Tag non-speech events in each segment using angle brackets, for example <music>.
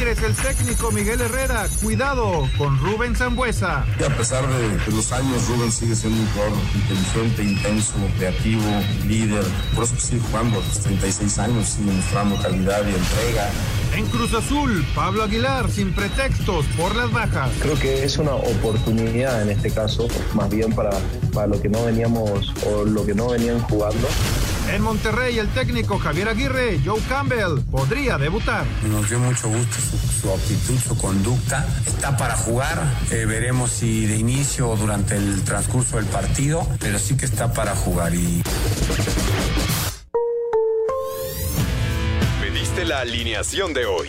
Tigres, el técnico Miguel Herrera, cuidado con Rubén Zambuesa. A pesar de los años, Rubén sigue siendo un jugador inteligente, intenso, creativo, líder. Por eso sigue jugando a los 36 años, sigue mostrando calidad y entrega. En Cruz Azul, Pablo Aguilar, sin pretextos por las bajas. Creo que es una oportunidad en este caso, más bien para, para lo que no veníamos o lo que no venían jugando. En Monterrey, el técnico Javier Aguirre, Joe Campbell, podría debutar. Nos dio mucho gusto su, actitud, su conducta. Está para jugar. Eh, veremos si de inicio o durante el transcurso del partido, pero sí que está para jugar. Y... Pediste la alineación de hoy.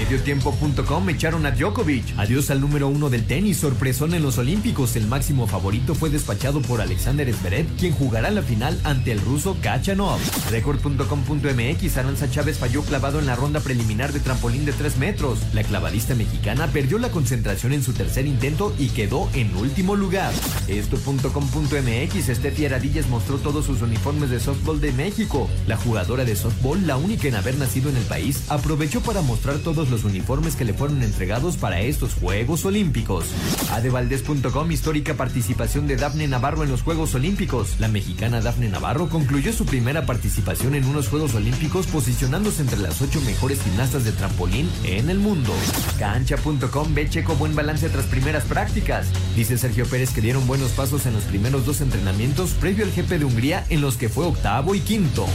Mediotiempo.com echaron a Djokovic. Adiós al número uno del tenis, sorpresón en los Olímpicos. El máximo favorito fue despachado por Alexander Zverev, quien jugará la final ante el ruso Kachanov. Record.com.mx Aranza Chávez falló clavado en la ronda preliminar de trampolín de 3 metros. La clavadista mexicana perdió la concentración en su tercer intento y quedó en último lugar. Esto.com.mx Steffi Aradillas mostró todos sus uniformes de softball de México. La jugadora de softball, la única en haber nacido en el país, aprovechó para mostrar todos los uniformes que le fueron entregados para estos Juegos Olímpicos. Adevaldez.com histórica participación de Dafne Navarro en los Juegos Olímpicos. La mexicana Dafne Navarro concluyó su primera participación en unos Juegos Olímpicos posicionándose entre las ocho mejores gimnastas de trampolín en el mundo. Cancha.com ve Checo buen balance tras primeras prácticas. Dice Sergio Pérez que dieron buenos pasos en los primeros dos entrenamientos previo al jefe de Hungría en los que fue octavo y quinto.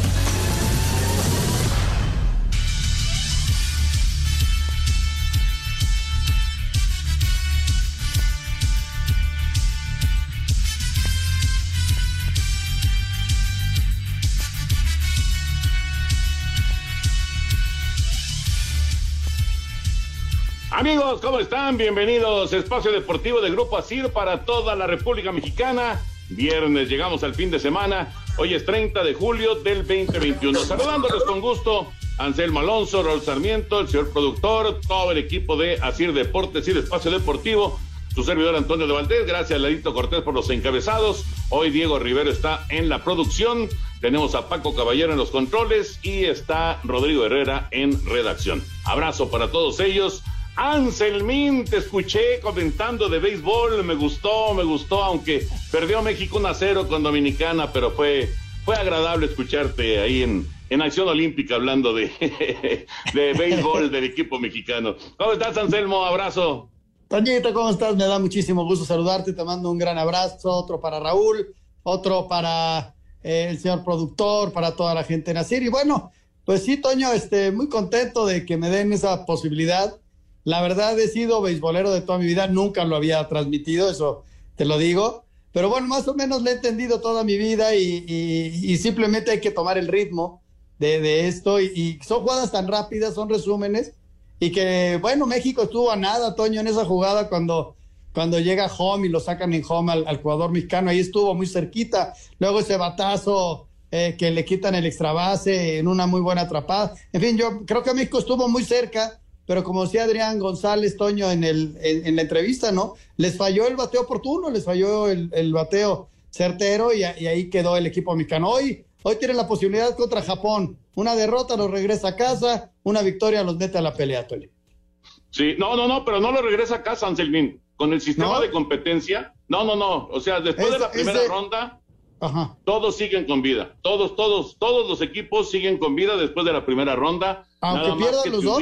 Amigos, ¿cómo están? Bienvenidos Espacio Deportivo del Grupo ASIR para toda la República Mexicana. Viernes, llegamos al fin de semana. Hoy es 30 de julio del 2021. Saludándolos con gusto, Anselmo Alonso, Raúl Sarmiento, el señor productor, todo el equipo de ASIR Deportes y de Espacio Deportivo. Su servidor Antonio de Valdés, gracias Ladito Cortés por los encabezados. Hoy Diego Rivero está en la producción. Tenemos a Paco Caballero en los controles y está Rodrigo Herrera en redacción. Abrazo para todos ellos. Anselmín, te escuché comentando de béisbol, me gustó, me gustó, aunque perdió México 1 a 0 con Dominicana, pero fue, fue agradable escucharte ahí en, en Acción Olímpica hablando de, <laughs> de béisbol del equipo mexicano. ¿Cómo estás, Anselmo? Abrazo. Toñito, ¿cómo estás? Me da muchísimo gusto saludarte, te mando un gran abrazo, otro para Raúl, otro para eh, el señor productor, para toda la gente en Asir. Y bueno, pues sí, Toño, este, muy contento de que me den esa posibilidad la verdad he sido beisbolero de toda mi vida, nunca lo había transmitido, eso te lo digo. Pero bueno, más o menos le he entendido toda mi vida y, simplemente hay que tomar el ritmo de, esto. Y, son jugadas tan rápidas, son resúmenes. Y que, bueno, México estuvo a nada, Toño, en esa jugada cuando, cuando llega home y lo sacan en home al, jugador mexicano. Ahí estuvo muy cerquita. Luego ese batazo eh, que le quitan el extra base en una muy buena atrapada. En fin, yo creo que México estuvo muy cerca pero como decía Adrián González Toño en, el, en, la entrevista, ¿no? Les falló el bateo oportuno, les falló el, bateo certero y, ahí quedó el equipo mexicano. Hoy, hoy tiene la posibilidad contra Japón. Una derrota los regresa a casa, una victoria los mete a la pelea, Toño. Sí, no, no, no, pero no lo regresa a casa, Anselmín. Con el sistema de competencia, no, no, no. O sea, después de la primera ronda, todos siguen con vida. Todos, todos, todos los equipos siguen con vida después de la primera ronda. Aunque pierdan los dos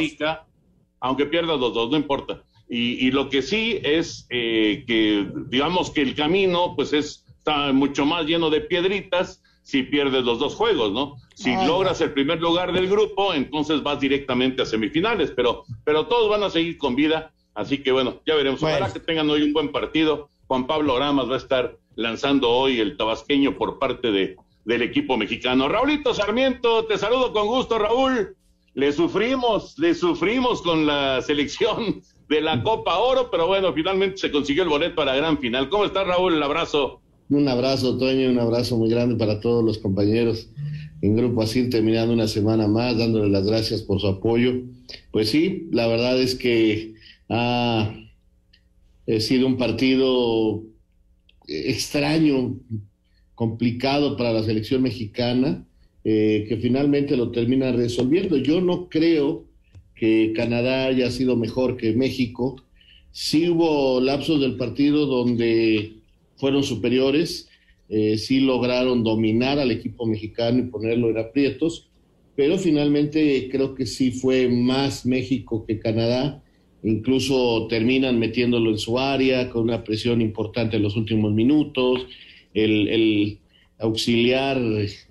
aunque pierdas los dos, no importa. Y, lo que sí es eh, que, digamos que el camino, pues es, está mucho más lleno de piedritas si pierdes los dos juegos, ¿no? Si logras el primer lugar del grupo, entonces vas directamente a semifinales, pero, pero todos van a seguir con vida, así que bueno, ya veremos. Ojalá que tengan hoy un buen partido. Juan Pablo Ramas va a estar lanzando hoy el tabasqueño por parte de, del equipo mexicano. Raulito Sarmiento, te saludo con gusto, Raúl. Le sufrimos, le sufrimos con la selección de la Copa Oro, pero bueno, finalmente se consiguió el boleto para la gran final. ¿Cómo está Raúl? El abrazo. Un abrazo, Toño, un abrazo muy grande para todos los compañeros en Grupo Así, terminando una semana más, dándole las gracias por su apoyo. Pues sí, la verdad es que ha sido un partido extraño, complicado para la selección mexicana, eh, que finalmente lo termina resolviendo. Yo no creo que Canadá haya sido mejor que México. Sí hubo lapsos del partido donde fueron superiores, eh, sí lograron dominar al equipo mexicano y ponerlo en aprietos, pero finalmente creo que sí fue más México que Canadá. Incluso terminan metiéndolo en su área con una presión importante en los últimos minutos. El, auxiliar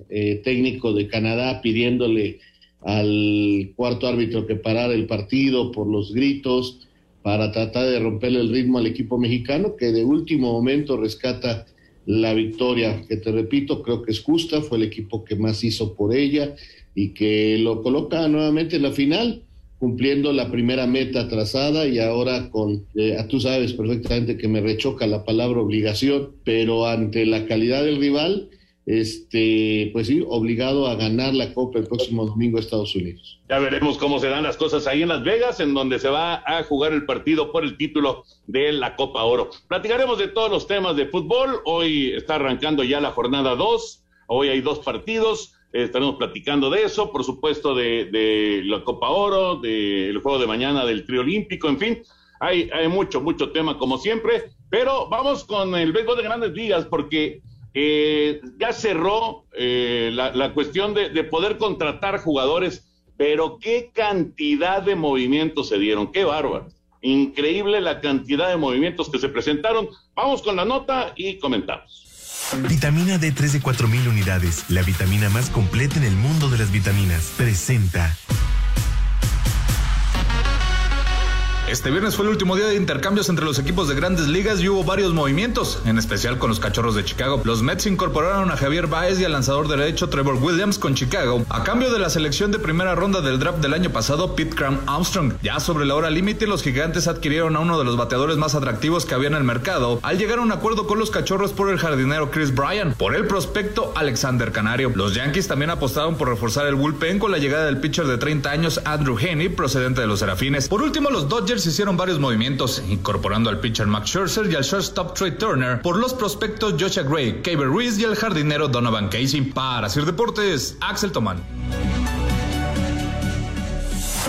eh, técnico de Canadá pidiéndole al cuarto árbitro que parara el partido por los gritos para tratar de romperle el ritmo al equipo mexicano, que de último momento rescata la victoria, que te repito, creo que es justa, fue el equipo que más hizo por ella y que lo coloca nuevamente en la final, cumpliendo la primera meta trazada y ahora con, eh, tú sabes perfectamente que me rechoca la palabra obligación, pero ante la calidad del rival, este, pues sí, obligado a ganar la Copa el próximo domingo a Estados Unidos. Ya veremos cómo se dan las cosas ahí en Las Vegas, en donde se va a jugar el partido por el título de la Copa Oro. Platicaremos de todos los temas de fútbol. Hoy está arrancando ya la jornada 2. Hoy hay dos partidos. estaremos platicando de eso, por supuesto, de, la Copa Oro, del juego de mañana del Trio Olímpico, en fin. Hay, hay mucho, mucho tema como siempre. Pero vamos con el béisbol de grandes ligas, porque eh, ya cerró eh, la, cuestión de, poder contratar jugadores, pero qué cantidad de movimientos se dieron, qué bárbaro. Increíble la cantidad de movimientos que se presentaron. Vamos con la nota y comentamos. Vitamina D3 de 4000 unidades, la vitamina más completa en el mundo de las vitaminas, presenta. Este viernes fue el último día de intercambios entre los equipos de grandes ligas y hubo varios movimientos, en especial con los cachorros de Chicago. Los Mets incorporaron a Javier Baez y al lanzador derecho Trevor Williams con Chicago, a cambio de la selección de primera ronda del draft del año pasado, Pete Cram Armstrong. Ya sobre la hora límite, los gigantes adquirieron a uno de los bateadores más atractivos que había en el mercado, al llegar a un acuerdo con los cachorros por el jardinero Chris Bryan, por el prospecto Alexander Canario. Los Yankees también apostaron por reforzar el bullpen con la llegada del pitcher de 30 años Andrew Haney, procedente de los Serafines. Por último, los Dodgers hicieron varios movimientos, incorporando al pitcher Max Scherzer y al shortstop Trey Turner por los prospectos Joshua Gray, Kaber Ruiz y el jardinero Donovan Casey. Para Sir Deportes, Axel Tomán.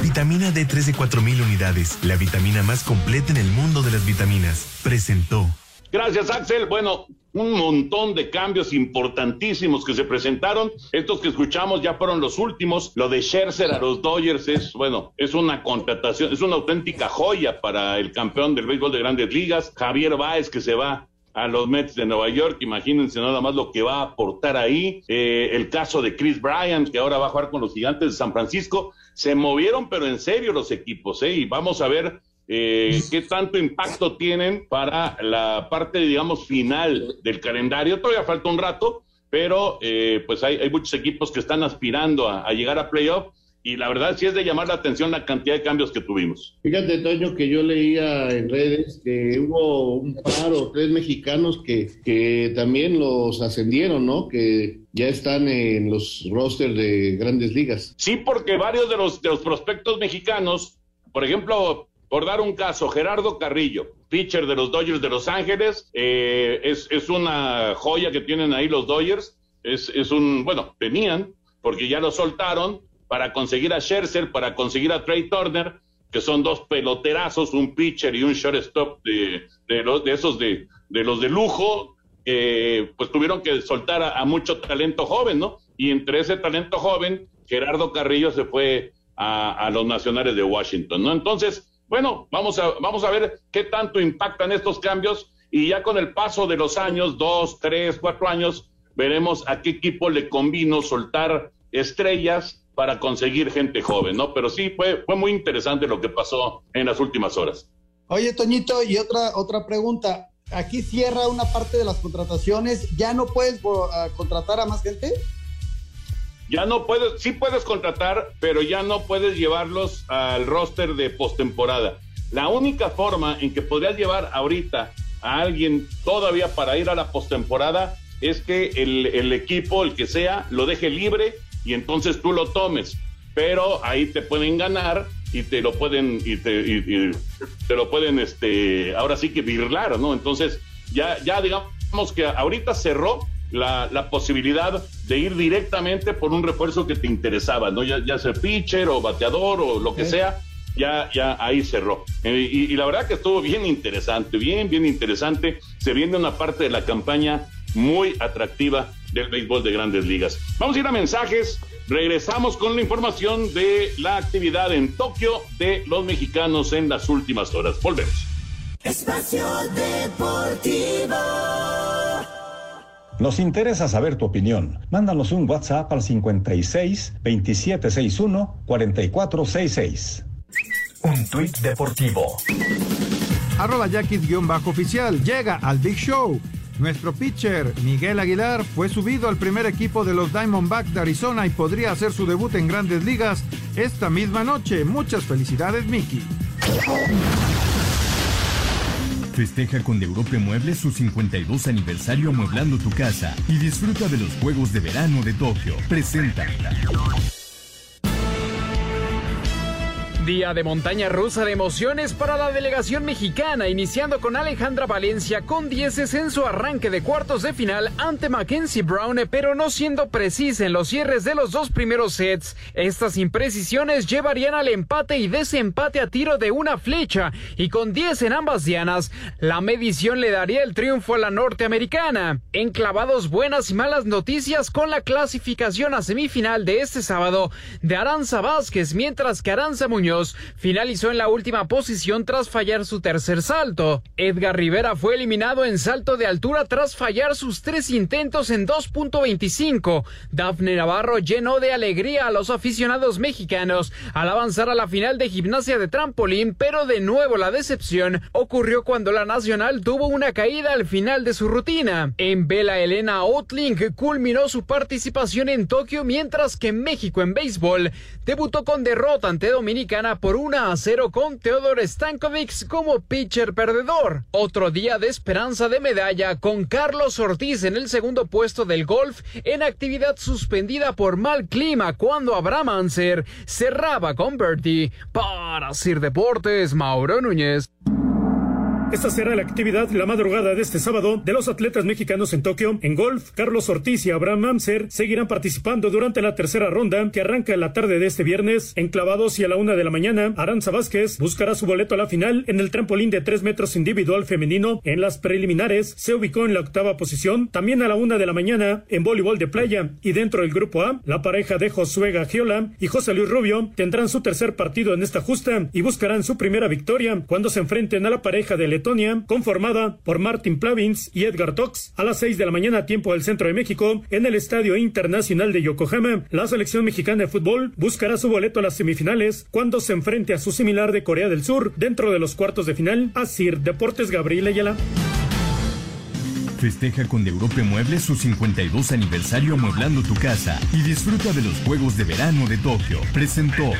Vitamina D3 de 4000 unidades, la vitamina más completa en el mundo de las vitaminas, presentó. Gracias, Axel. Bueno, un montón de cambios importantísimos que se presentaron. Estos que escuchamos ya fueron los últimos. Lo de Scherzer a los Dodgers es, bueno, es una contratación, es una auténtica joya para el campeón del béisbol de grandes ligas. Javier Báez que se va a los Mets de Nueva York. Imagínense nada más lo que va a aportar ahí. Eh, el caso de Chris Bryant, que ahora va a jugar con los gigantes de San Francisco. Se movieron, pero en serio los equipos, ¿eh? Y vamos a ver eh, qué tanto impacto tienen para la parte, digamos, final del calendario. Todavía falta un rato, pero eh, pues hay, muchos equipos que están aspirando a, llegar a playoff y la verdad sí es de llamar la atención la cantidad de cambios que tuvimos. Fíjate, Toño, que yo leía en redes que hubo un par o tres mexicanos que, que también los ascendieron, ¿no? Que ya están en los rosters de grandes ligas. Sí, porque varios de los, de los prospectos mexicanos, por ejemplo, por dar un caso, Gerardo Carrillo, pitcher de los Dodgers de Los Ángeles, eh, es, una joya que tienen ahí los Dodgers, es, un, bueno, tenían, porque ya lo soltaron para conseguir a Scherzer, para conseguir a Trey Turner, que son dos peloterazos, un pitcher y un shortstop de, de, los, de esos de, de los de lujo, pues tuvieron que soltar a, mucho talento joven, ¿no? Y entre ese talento joven, Gerardo Carrillo se fue a los nacionales de Washington, ¿no? Entonces, bueno, vamos a, vamos a ver qué tanto impactan estos cambios y ya con el paso de los años, dos, tres, cuatro años, veremos a qué equipo le convino soltar estrellas para conseguir gente joven, ¿no? Pero sí, fue, fue muy interesante lo que pasó en las últimas horas. Oye, Toñito, y otra, otra pregunta. aquí cierra una parte de las contrataciones, ¿ya no puedes contratar a más gente? Ya no puedes, sí puedes contratar, pero ya no puedes llevarlos al roster de postemporada. La única forma en que podrías llevar ahorita a alguien todavía para ir a la postemporada es que el, equipo, el que sea, lo deje libre y entonces tú lo tomes. Pero ahí te pueden ganar y te lo pueden, y te, lo pueden, este, ahora sí que virlar, ¿no? Entonces, ya, ya digamos que ahorita cerró la, posibilidad de ir directamente por un refuerzo que te interesaba, ¿no? Ya, ya sea pitcher o bateador o lo que sea, ya, ya ahí cerró. Eh, y, y, la verdad que estuvo bien interesante, bien, bien interesante. Se viene una parte de la campaña muy atractiva del béisbol de grandes ligas. Vamos a ir a mensajes. Regresamos con la información de la actividad en Tokio de los mexicanos en las últimas horas. Volvemos. Espacio Deportivo. Nos interesa saber tu opinión. Mándanos un WhatsApp al 56 2761 4466. Un tuit deportivo. Arroba Yaquis-oficial llega al Big Show nuestro pitcher, Miguel Aguilar, fue subido al primer equipo de los Diamondbacks de Arizona y podría hacer su debut en grandes ligas esta misma noche. Muchas felicidades, Mickey. Festeja con de Europe Muebles su 52 aniversario amueblando tu casa y disfruta de los Juegos de Verano de Tokio. Presenta. Día de montaña rusa de emociones para la delegación mexicana, iniciando con Alejandra Valencia con dieces en su arranque de cuartos de final ante Mackenzie Brown, pero no siendo precisa en los cierres de los dos primeros sets. Estas imprecisiones llevarían al empate y desempate a tiro de una flecha, y con 10 en ambas dianas, la medición le daría el triunfo a la norteamericana. Enclavados buenas y malas noticias con la clasificación a semifinal de este sábado de Aranza Vázquez, mientras que Aranza Muñoz finalizó en la última posición tras fallar su tercer salto. Edgar Rivera fue eliminado en salto de altura tras fallar sus tres intentos en 2.25. Dafne Navarro llenó de alegría a los aficionados mexicanos al avanzar a la final de gimnasia de trampolín, pero de nuevo la decepción ocurrió cuando la nacional tuvo una caída al final de su rutina. En vela Elena Outling culminó su participación en Tokio mientras que México en béisbol debutó con derrota ante Dominicana por 1 a 0 con Teodor Stankovic como pitcher perdedor. Otro día de esperanza de medalla con Carlos Ortiz en el segundo puesto del golf en actividad suspendida por mal clima cuando Abraham Anser cerraba con Bertie. Para Sir Deportes, Mauro Núñez. Esta será la actividad la madrugada de este sábado de los atletas mexicanos en Tokio. En golf, Carlos Ortiz y Abraham Mamser seguirán participando durante la tercera ronda que arranca en la tarde de este viernes. Enclavados y a la una de la mañana, Aranza Vázquez buscará su boleto a la final en el trampolín de tres metros individual femenino. En las preliminares se ubicó en la octava posición. También a la una de la mañana en voleibol de playa y dentro del grupo A, la pareja de Josué Gagiola y José Luis Rubio tendrán su tercer partido en esta justa y buscarán su primera victoria cuando se enfrenten a la pareja conformada por Martin Plavins y Edgar Tox, a las 6 de la mañana, tiempo del centro de México, en el Estadio Internacional de Yokohama. La selección mexicana de fútbol buscará su boleto a las semifinales cuando se enfrente a su similar de Corea del Sur dentro de los cuartos de final. Asir Deportes Gabriel Ayala. Festeja con de Europe Muebles su 52 aniversario amueblando tu casa y disfruta de los Juegos de Verano de Tokio. Presentó.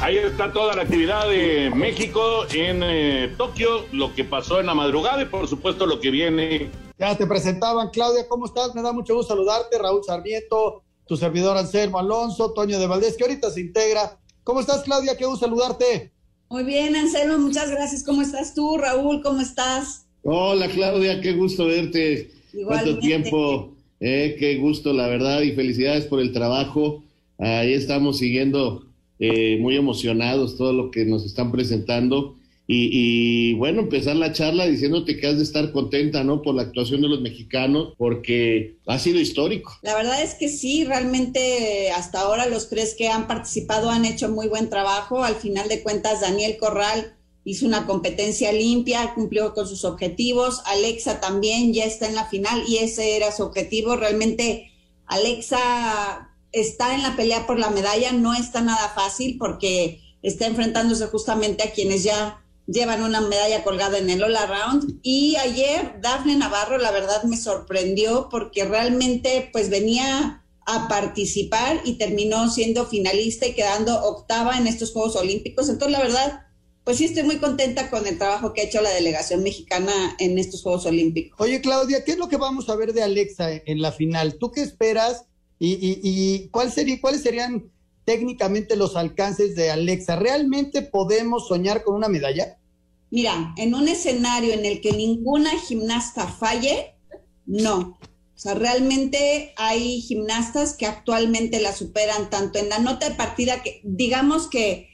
Ahí está toda la actividad de México en eh, Tokio, lo que pasó en la madrugada y por supuesto lo que viene. Ya te presentaban, Claudia, ¿cómo estás? Me da mucho gusto saludarte, Raúl Sarmiento, tu servidor Anselmo Alonso, Toño de Valdés, que ahorita se integra. ¿Cómo estás, Claudia? Qué gusto saludarte. Muy bien, Anselmo, muchas gracias. ¿Cómo estás tú, Raúl? ¿Cómo estás? Hola, Claudia, qué gusto verte. Cuánto tiempo, eh, qué gusto, la verdad, y felicidades por el trabajo. Ahí estamos siguiendo eh, muy emocionados todo lo que nos están presentando. Y, bueno, empezar la charla diciéndote que has de estar contenta, ¿no? Por la actuación de los mexicanos, porque ha sido histórico. La verdad es que sí, realmente hasta ahora los tres que han participado han hecho muy buen trabajo. Al final de cuentas, Daniel Corral hizo una competencia limpia, cumplió con sus objetivos. Alexa también ya está en la final y ese era su objetivo. Realmente, Alexa está en la pelea por la medalla, no está nada fácil porque está enfrentándose justamente a quienes ya llevan una medalla colgada en el All Around. Y ayer Dafne Navarro, la verdad, me sorprendió porque realmente pues venía a participar y terminó siendo finalista y quedando octava en estos Juegos Olímpicos. Entonces, la verdad, pues sí estoy muy contenta con el trabajo que ha hecho la delegación mexicana en estos Juegos Olímpicos. Oye, Claudia, ¿qué es lo que vamos a ver de Alexa en la final? ¿Tú qué esperas? ¿Y, y, sería, cuáles serían técnicamente los alcances de Alexa? ¿Realmente podemos soñar con una medalla? Mira, en un escenario en el que ninguna gimnasta falle, no. O sea, realmente hay gimnastas que actualmente la superan tanto en la nota de partida que digamos que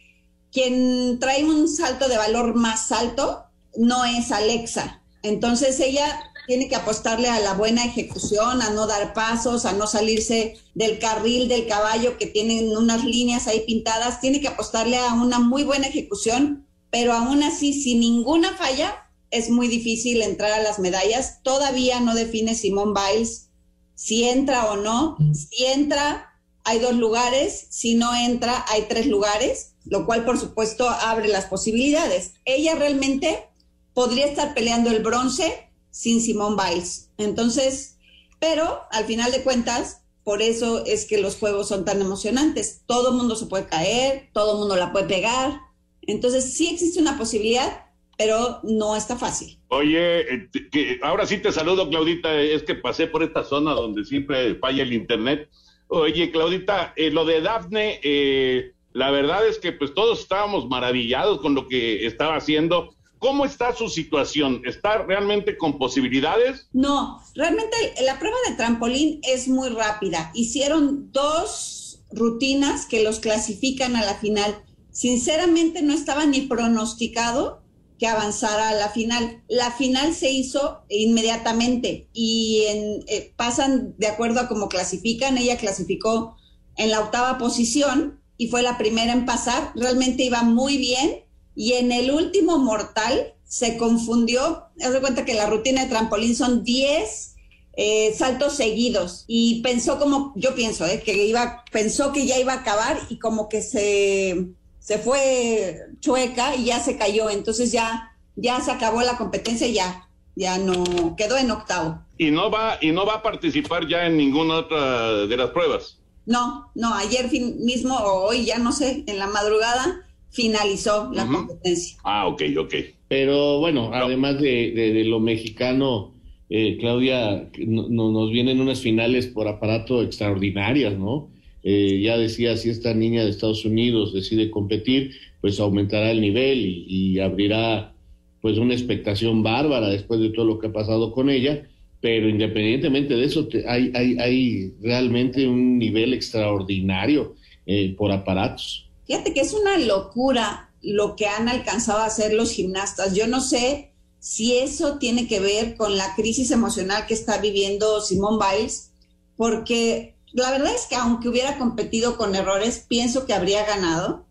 quien trae un salto de valor más alto no es Alexa. Entonces ella tiene que apostarle a la buena ejecución, a no dar pasos, a no salirse del carril del caballo que tienen unas líneas ahí pintadas, tiene que apostarle a una muy buena ejecución, pero aún así, sin ninguna falla, es muy difícil entrar a las medallas. Todavía no define Simón Biles si entra o no. Si entra, hay dos lugares, si no entra, hay tres lugares, lo cual por supuesto abre las posibilidades. Ella realmente podría estar peleando el bronce sin Simón Biles. Entonces, pero al final de cuentas, por eso es que los juegos son tan emocionantes. Todo mundo se puede caer, todo mundo la puede pegar. Entonces, sí existe una posibilidad, pero no está fácil. Oye, eh, que ahora sí te saludo, Claudita. Es que pasé por esta zona donde siempre falla el internet. Oye, Claudita, eh, lo de Dafne, eh, la verdad es que pues todos estábamos maravillados con lo que estaba haciendo ¿Cómo está su situación? ¿Está realmente con posibilidades? No, realmente la prueba de trampolín es muy rápida. Hicieron dos rutinas que los clasifican a la final. Sinceramente no estaba ni pronosticado que avanzara a la final. La final se hizo inmediatamente y eh, pasan de acuerdo a cómo clasifican. Ella clasificó en la octava posición y fue la primera en pasar. Realmente iba muy bien y en el último mortal se confundió, haz de cuenta que la rutina de trampolín son 10 eh, saltos seguidos y pensó como, yo pienso, eh, que iba, pensó que ya iba a acabar y como que se, se fue chueca y ya se cayó, entonces ya, ya se acabó la competencia y ya, ya no, quedó en octavo. ¿Y no va, y no va a participar ya en ninguna otra de las pruebas? No, no, ayer mismo o hoy, ya no sé, en la madrugada finalizó la competencia. Ah, ok, ok. Pero bueno, además de, lo mexicano, eh, Claudia, no, nos vienen unas finales por aparato extraordinarias, ¿no? Eh, ya decía, si esta niña de Estados Unidos decide competir, pues aumentará el nivel y, abrirá pues una expectación bárbara después de todo lo que ha pasado con ella, pero independientemente de eso, hay, hay, hay realmente un nivel extraordinario eh, por aparatos. Fíjate que es una locura lo que han alcanzado a hacer los gimnastas. Yo no sé si eso tiene que ver con la crisis emocional que está viviendo Simón Biles, porque la verdad es que aunque hubiera competido con errores, pienso que habría ganado.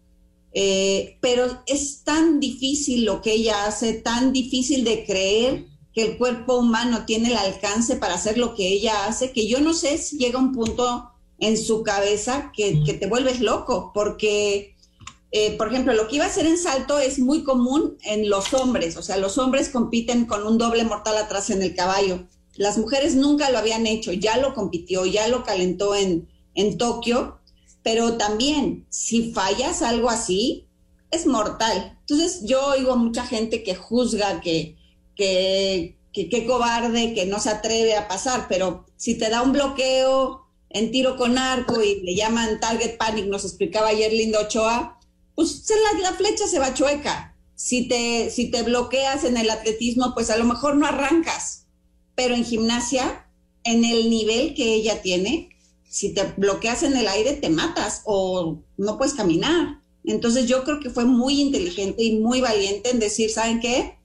Eh, pero es tan difícil lo que ella hace, tan difícil de creer que el cuerpo humano tiene el alcance para hacer lo que ella hace, que yo no sé si llega un punto en su cabeza que, te vuelves loco, porque, eh, por ejemplo, lo que iba a hacer en salto es muy común en los hombres, o sea, los hombres compiten con un doble mortal atrás en el caballo. Las mujeres nunca lo habían hecho, ya lo compitió, ya lo calentó en, en Tokio, pero también si fallas algo así, es mortal. Entonces yo oigo mucha gente que juzga que, que, que, cobarde, que no se atreve a pasar, pero si te da un bloqueo, en tiro con arco y le llaman target panic, nos explicaba ayer Lindo Ochoa, pues la, flecha se va chueca. Si te, si te bloqueas en el atletismo, pues a lo mejor no arrancas, pero en gimnasia, en el nivel que ella tiene, si te bloqueas en el aire, te matas o no puedes caminar. Entonces yo creo que fue muy inteligente y muy valiente en decir, ¿saben qué?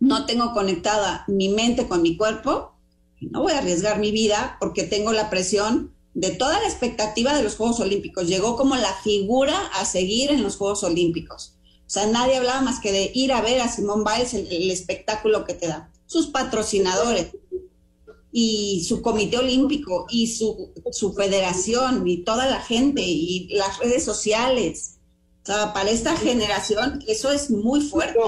No tengo conectada mi mente con mi cuerpo, no voy a arriesgar mi vida porque tengo la presión de toda la expectativa de los Juegos Olímpicos. Llegó como la figura a seguir en los Juegos Olímpicos. O sea, nadie hablaba más que de ir a ver a Simón Biles el, espectáculo que te da. Sus patrocinadores. y su comité olímpico y su, su federación y toda la gente y las redes sociales. O sea, para esta generación eso es muy fuerte.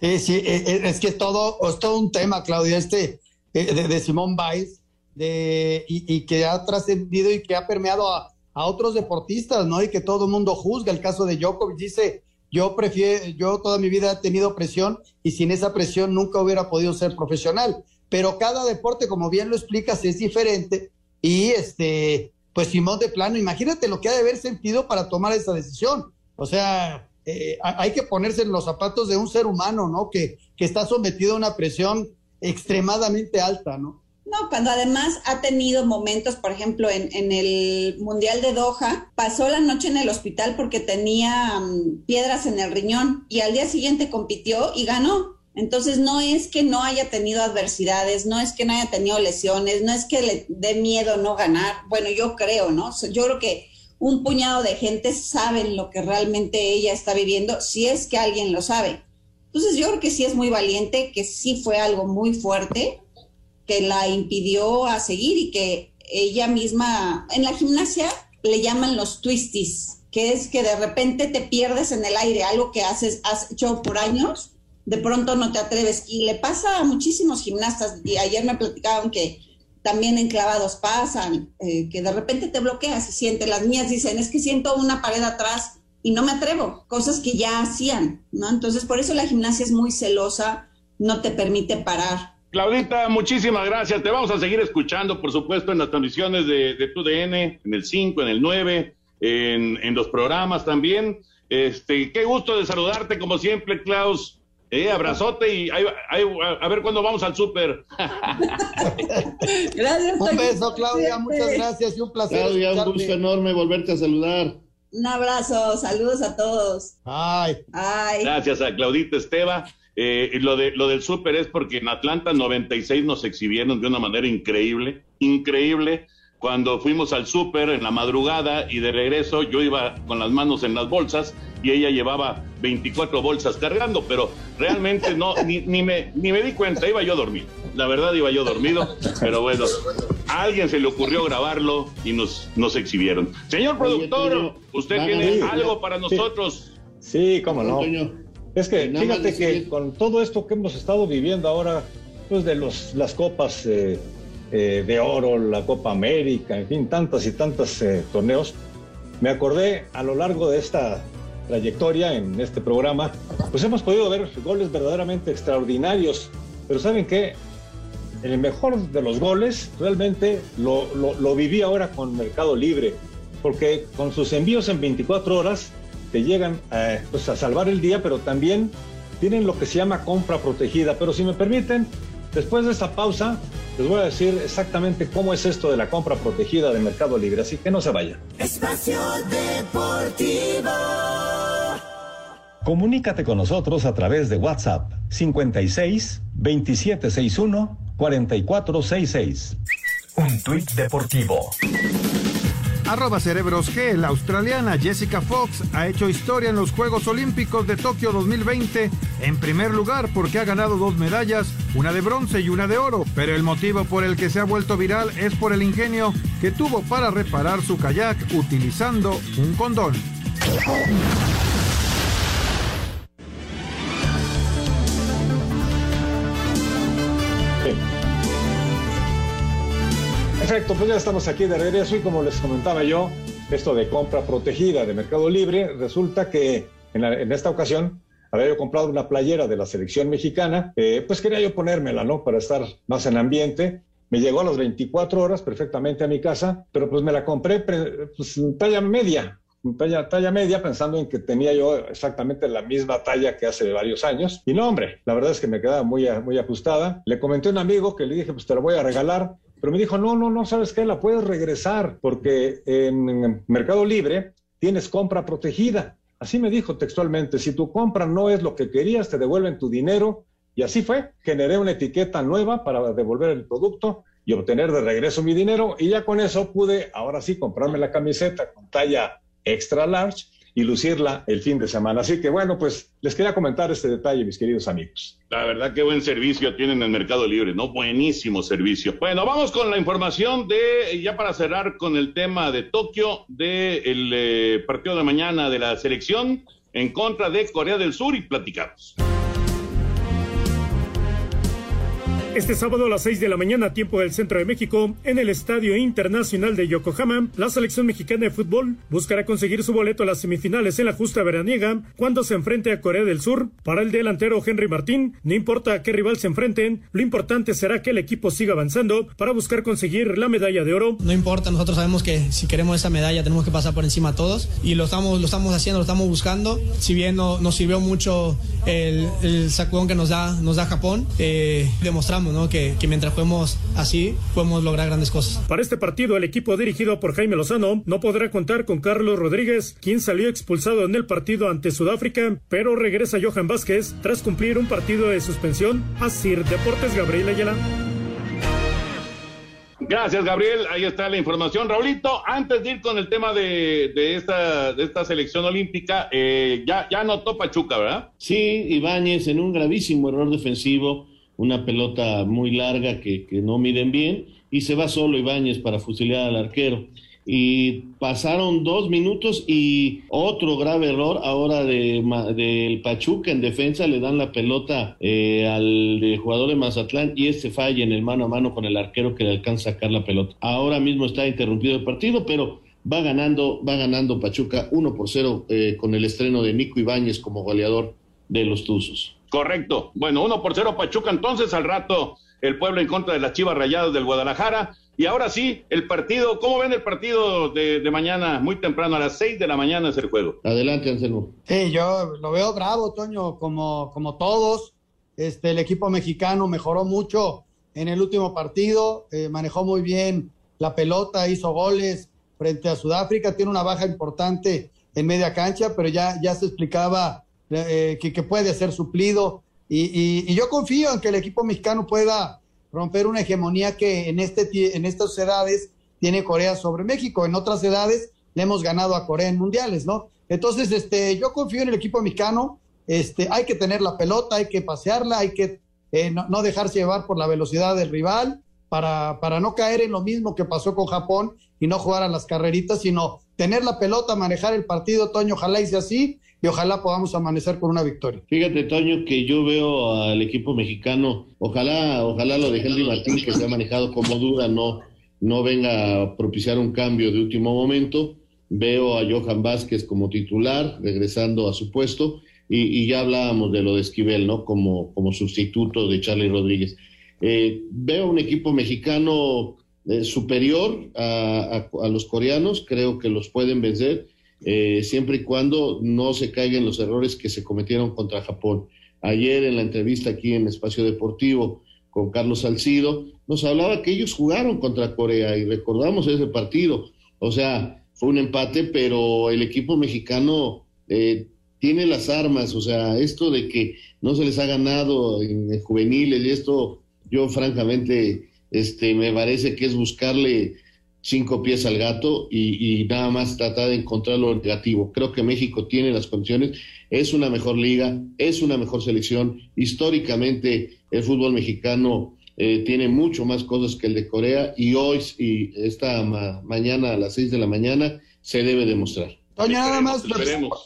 Sí, sí, e, e, es que es todo, es todo un tema, Claudia, este de, de Simón Biles, de, y, y, que ha trascendido y que ha permeado a, a, otros deportistas, ¿no? Y que todo el mundo juzga. El caso de Djokovic dice, yo prefiero, yo toda mi vida he tenido presión y sin esa presión nunca hubiera podido ser profesional. Pero cada deporte, como bien lo explicas, es diferente. Y este, pues Simón de plano, imagínate lo que ha de haber sentido para tomar esa decisión. O sea, eh, hay que ponerse en los zapatos de un ser humano, ¿no? Que, que está sometido a una presión extremadamente alta, ¿no? No, cuando además ha tenido momentos, por ejemplo, en, en, el Mundial de Doha, pasó la noche en el hospital porque tenía um, piedras en el riñón y al día siguiente compitió y ganó. Entonces no es que no haya tenido adversidades, no es que no haya tenido lesiones, no es que le dé miedo no ganar. Bueno, yo creo, ¿no? Yo creo que un puñado de gente saben lo que realmente ella está viviendo, si es que alguien lo sabe. Entonces yo creo que sí es muy valiente, que sí fue algo muy fuerte, que la impidió a seguir y que ella misma, en la gimnasia le llaman los twisties, que es que de repente te pierdes en el aire, algo que haces, has hecho por años, de pronto no te atreves. Y le pasa a muchísimos gimnastas, y ayer me platicaban que también en clavados pasan, eh, que de repente te bloqueas y sientes, las mías dicen, es que siento una pared atrás y no me atrevo, cosas que ya hacían, ¿no? Entonces, por eso la gimnasia es muy celosa, no te permite parar. Claudita, muchísimas gracias. Te vamos a seguir escuchando, por supuesto, en las transmisiones de, de TUDN, en el 5, en el 9, en, en, los programas también. Este, qué gusto de saludarte, como siempre, Klaus. Eh, abrazote y ahí, ahí, a ver cuándo vamos al súper. gracias. <laughs> Un beso, Claudia, muchas gracias y un placer. Claudia, un gusto enorme volverte a saludar. Un abrazo, saludos a todos. Ay. Ay. Gracias a Claudita Esteva. Eh, lo, de, lo del súper es porque en Atlanta 96 nos exhibieron de una manera increíble, increíble. Cuando fuimos al súper en la madrugada y de regreso yo iba con las manos en las bolsas y ella llevaba 24 bolsas cargando, pero realmente no, ni, ni, me, ni me di cuenta, iba yo dormido. La verdad iba yo dormido, pero bueno, a alguien se le ocurrió grabarlo y nos, nos exhibieron. Señor productor, ¿usted tiene algo para nosotros? Sí, cómo no. Es que fíjate que con todo esto que hemos estado viviendo ahora, pues de los, las copas eh, eh, de oro, la Copa América, en fin, tantas y tantos eh, torneos, me acordé a lo largo de esta trayectoria en este programa, pues hemos podido ver goles verdaderamente extraordinarios, pero ¿saben qué? El mejor de los goles realmente lo, lo, lo viví ahora con Mercado Libre, porque con sus envíos en 24 horas, te llegan eh, pues a salvar el día, pero también tienen lo que se llama compra protegida. Pero si me permiten, después de esta pausa, les voy a decir exactamente cómo es esto de la compra protegida de Mercado Libre, así que no se vayan. Espacio Deportivo. Comunícate con nosotros a través de WhatsApp 56 2761 4466. Un tuit deportivo. Arroba Cerebros G, la australiana Jessica Fox ha hecho historia en los Juegos Olímpicos de Tokio 2020 en primer lugar porque ha ganado dos medallas, una de bronce y una de oro, pero el motivo por el que se ha vuelto viral es por el ingenio que tuvo para reparar su kayak utilizando un condón. Perfecto, pues ya estamos aquí de regreso y como les comentaba yo, esto de compra protegida de Mercado Libre, resulta que en, la, en esta ocasión había yo comprado una playera de la selección mexicana, eh, pues quería yo ponérmela, ¿no? Para estar más en ambiente. Me llegó a las 24 horas perfectamente a mi casa, pero pues me la compré pues, talla media, talla, talla media, pensando en que tenía yo exactamente la misma talla que hace varios años. Y no, hombre, la verdad es que me quedaba muy, muy ajustada. Le comenté a un amigo que le dije, pues te la voy a regalar. Pero me dijo, no, no, no, ¿sabes qué? La puedes regresar porque en Mercado Libre tienes compra protegida. Así me dijo textualmente, si tu compra no es lo que querías, te devuelven tu dinero. Y así fue. Generé una etiqueta nueva para devolver el producto y obtener de regreso mi dinero. Y ya con eso pude, ahora sí, comprarme la camiseta con talla extra large y lucirla el fin de semana. Así que bueno, pues les quería comentar este detalle, mis queridos amigos. La verdad que buen servicio tienen en Mercado Libre, ¿no? Buenísimo servicio. Bueno, vamos con la información de, ya para cerrar con el tema de Tokio, del de eh, partido de mañana de la selección en contra de Corea del Sur y platicamos. Este sábado a las 6 de la mañana, tiempo del centro de México, en el Estadio Internacional de Yokohama, la selección mexicana de fútbol buscará conseguir su boleto a las semifinales en la justa veraniega cuando se enfrente a Corea del Sur. Para el delantero Henry Martín, no importa a qué rival se enfrenten, lo importante será que el equipo siga avanzando para buscar conseguir la medalla de oro. No importa, nosotros sabemos que si queremos esa medalla tenemos que pasar por encima a todos y lo estamos, lo estamos haciendo, lo estamos buscando. Si bien no, nos sirvió mucho el, el sacudón que nos da, nos da Japón, eh, demostramos que, mientras juguemos así, podemos lograr grandes cosas. Para este partido, el equipo dirigido por Jaime Lozano no podrá contar con Carlos Rodríguez, quien salió expulsado en el partido ante Sudáfrica, pero regresa Johan Vázquez tras cumplir un partido de suspensión a Sir Deportes Gabriel Ayala. Gracias, Gabriel. Ahí está la información. Raulito, antes de ir con el tema de, esta, de esta selección olímpica, eh, ya, ya anotó Pachuca, ¿verdad? Sí, Ibáñez en un gravísimo error defensivo una pelota muy larga que, no miden bien y se va solo Ibáñez para fusilar al arquero. Y pasaron dos minutos y otro grave error ahora del de, Pachuca en defensa, le dan la pelota eh, al jugador de Mazatlán y este falla en el mano a mano con el arquero que le alcanza a sacar la pelota. Ahora mismo está interrumpido el partido, pero va ganando, va ganando Pachuca 1 por 0 eh, con el estreno de Nico Ibáñez como goleador de los Tuzos. Correcto. Bueno, uno por cero Pachuca, entonces al rato el pueblo en contra de las Chivas Rayadas del Guadalajara. Y ahora sí, el partido, ¿cómo ven el partido de, mañana? Muy temprano, a las seis de la mañana es el juego. Adelante, Anselmo. Sí, yo lo veo bravo, Toño, como, como todos. Este, el equipo mexicano mejoró mucho en el último partido, eh, manejó muy bien la pelota, hizo goles frente a Sudáfrica, tiene una baja importante en media cancha, pero ya, ya se explicaba eh, que, puede ser suplido. Y, yo confío en que el equipo mexicano pueda romper una hegemonía que en, este, en estas edades tiene Corea sobre México. En otras edades le hemos ganado a Corea en mundiales, ¿no? Entonces, este, yo confío en el equipo mexicano. Este, hay que tener la pelota, hay que pasearla, hay que eh, no, dejarse llevar por la velocidad del rival para, para no caer en lo mismo que pasó con Japón y no jugar a las carreritas, sino tener la pelota, manejar el partido, Toño, ojalá hice así y ojalá podamos amanecer con una victoria. Fíjate, Toño, que yo veo al equipo mexicano, ojalá, ojalá lo de Henry Martín, que se ha manejado como duda, no, no venga a propiciar un cambio de último momento. Veo a Johan Vázquez como titular, regresando a su puesto, y, ya hablábamos de lo de Esquivel, ¿no? Como, como sustituto de Charlie Rodríguez. Eh, veo un equipo mexicano eh, superior a, a, los coreanos, creo que los pueden vencer eh, siempre y cuando no se caigan los errores que se cometieron contra Japón. Ayer en la entrevista aquí en Espacio Deportivo con Carlos Salcido, nos hablaba que ellos jugaron contra Corea y recordamos ese partido. O sea, fue un empate, pero el equipo mexicano eh, tiene las armas. O sea, esto de que no se les ha ganado en juveniles y esto, yo francamente, este, me parece que es buscarle cinco pies al gato y, nada más tratar de encontrar lo negativo. Creo que México tiene las condiciones, es una mejor liga, es una mejor selección. Históricamente el fútbol mexicano eh, tiene mucho más cosas que el de Corea y hoy y esta mañana a las seis de la mañana se debe demostrar. Toño, nada más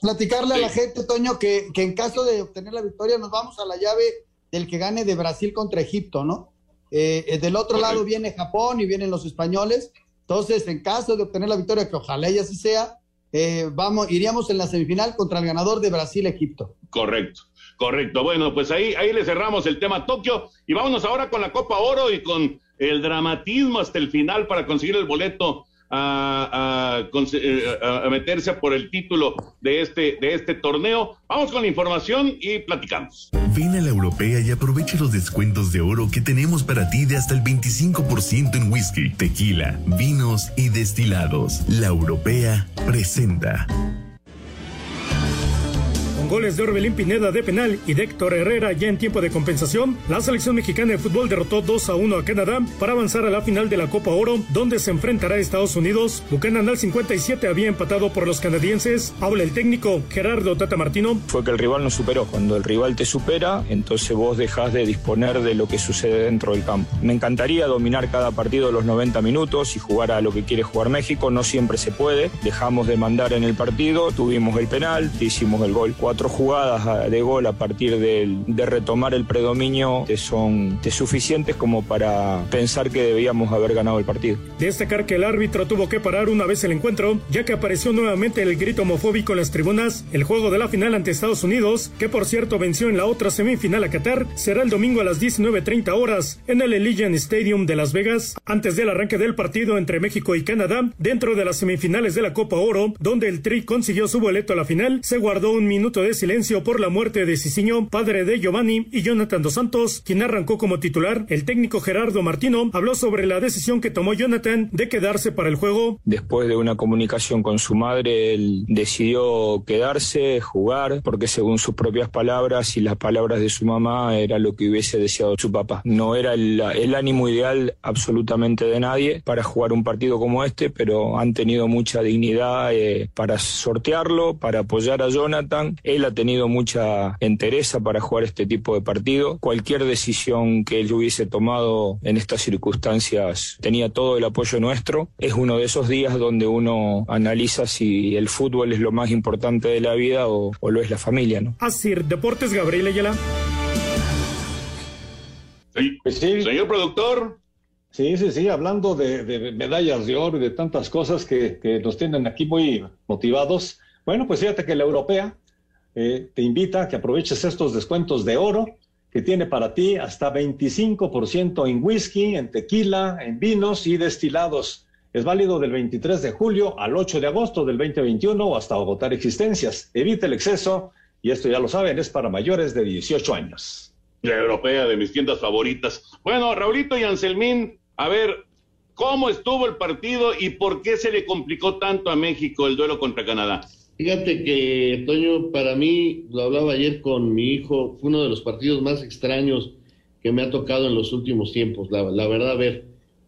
platicarle a la gente, Toño, que, que en caso de obtener la victoria nos vamos a la llave del que gane de Brasil contra Egipto, ¿no? Eh, eh, del otro lado viene Japón y vienen los españoles entonces, en caso de obtener la victoria, que ojalá ella así sea, eh, vamos, iríamos en la semifinal contra el ganador de Brasil-Egipto. Correcto, correcto. Bueno, pues ahí, ahí le cerramos el tema Tokio y vámonos ahora con la Copa Oro y con el dramatismo hasta el final para conseguir el boleto eh, a, meterse por el título de este, de este torneo. Vamos con la información y platicamos. Ven a la europea y aprovecha los descuentos de oro que tenemos para ti de hasta el 25% en whisky, tequila, vinos y destilados. La europea presenta. Goles de Orbelín Pineda de penal y de Héctor Herrera ya en tiempo de compensación, la selección mexicana de fútbol derrotó 2 a 1 a Canadá para avanzar a la final de la Copa Oro, donde se enfrentará a Estados Unidos. Buchanan al 57 había empatado por los canadienses. Habla el técnico Gerardo Tata Martino. Fue que el rival no superó. Cuando el rival te supera, entonces vos dejás de disponer de lo que sucede dentro del campo. Me encantaría dominar cada partido los 90 minutos y jugar a lo que quiere jugar México. No siempre se puede. Dejamos de mandar en el partido, tuvimos el penal, hicimos el gol. Cuatro jugadas de gol a partir de, de retomar el predominio son suficientes como para pensar que debíamos haber ganado el partido. Destacar que el árbitro tuvo que parar una vez el encuentro, ya que apareció nuevamente el grito homofóbico en las tribunas. El juego de la final ante Estados Unidos, que por cierto venció en la otra semifinal a Qatar, será el domingo a las 19.30 horas en el Allegiant Stadium de Las Vegas, antes del arranque del partido entre México y Canadá, dentro de las semifinales de la Copa Oro, donde el Tri consiguió su boleto a la final, se guardó un minuto de silencio por la muerte de Cicinho, padre de Giovanni y Jonathan dos Santos, quien arrancó como titular. El técnico Gerardo Martino habló sobre la decisión que tomó Jonathan de quedarse para el juego. Después de una comunicación con su madre, él decidió quedarse, jugar, porque según sus propias palabras y las palabras de su mamá era lo que hubiese deseado su papá. No era el, ánimo ideal absolutamente de nadie para jugar un partido como este, pero han tenido mucha dignidad eh, para sortearlo, para apoyar a Jonathan. Él ha tenido mucha entereza para jugar este tipo de partido. Cualquier decisión que él hubiese tomado en estas circunstancias tenía todo el apoyo nuestro. Es uno de esos días donde uno analiza si el fútbol es lo más importante de la vida o, lo es la familia, ¿no? Así, Deportes Gabriel Ayala. Pues sí. Señor productor. Sí, sí, sí, hablando de, medallas de oro y de tantas cosas que, nos tienen aquí muy motivados. Bueno, pues fíjate que la europea eh, te invita a que aproveches estos descuentos de oro que tiene para ti hasta 25% en whisky, en tequila, en vinos y destilados. Es válido del 23 de julio al 8 de agosto del 2021 o hasta agotar existencias. Evite el exceso y esto ya lo saben, es para mayores de 18 años. La europea de mis tiendas favoritas. Bueno, Raulito y Anselmín, a ver, ¿cómo estuvo el partido y por qué se le complicó tanto a México el duelo contra Canadá? Fíjate que, Toño, para mí, lo hablaba ayer con mi hijo, fue uno de los partidos más extraños que me ha tocado en los últimos tiempos. La, verdad, a ver,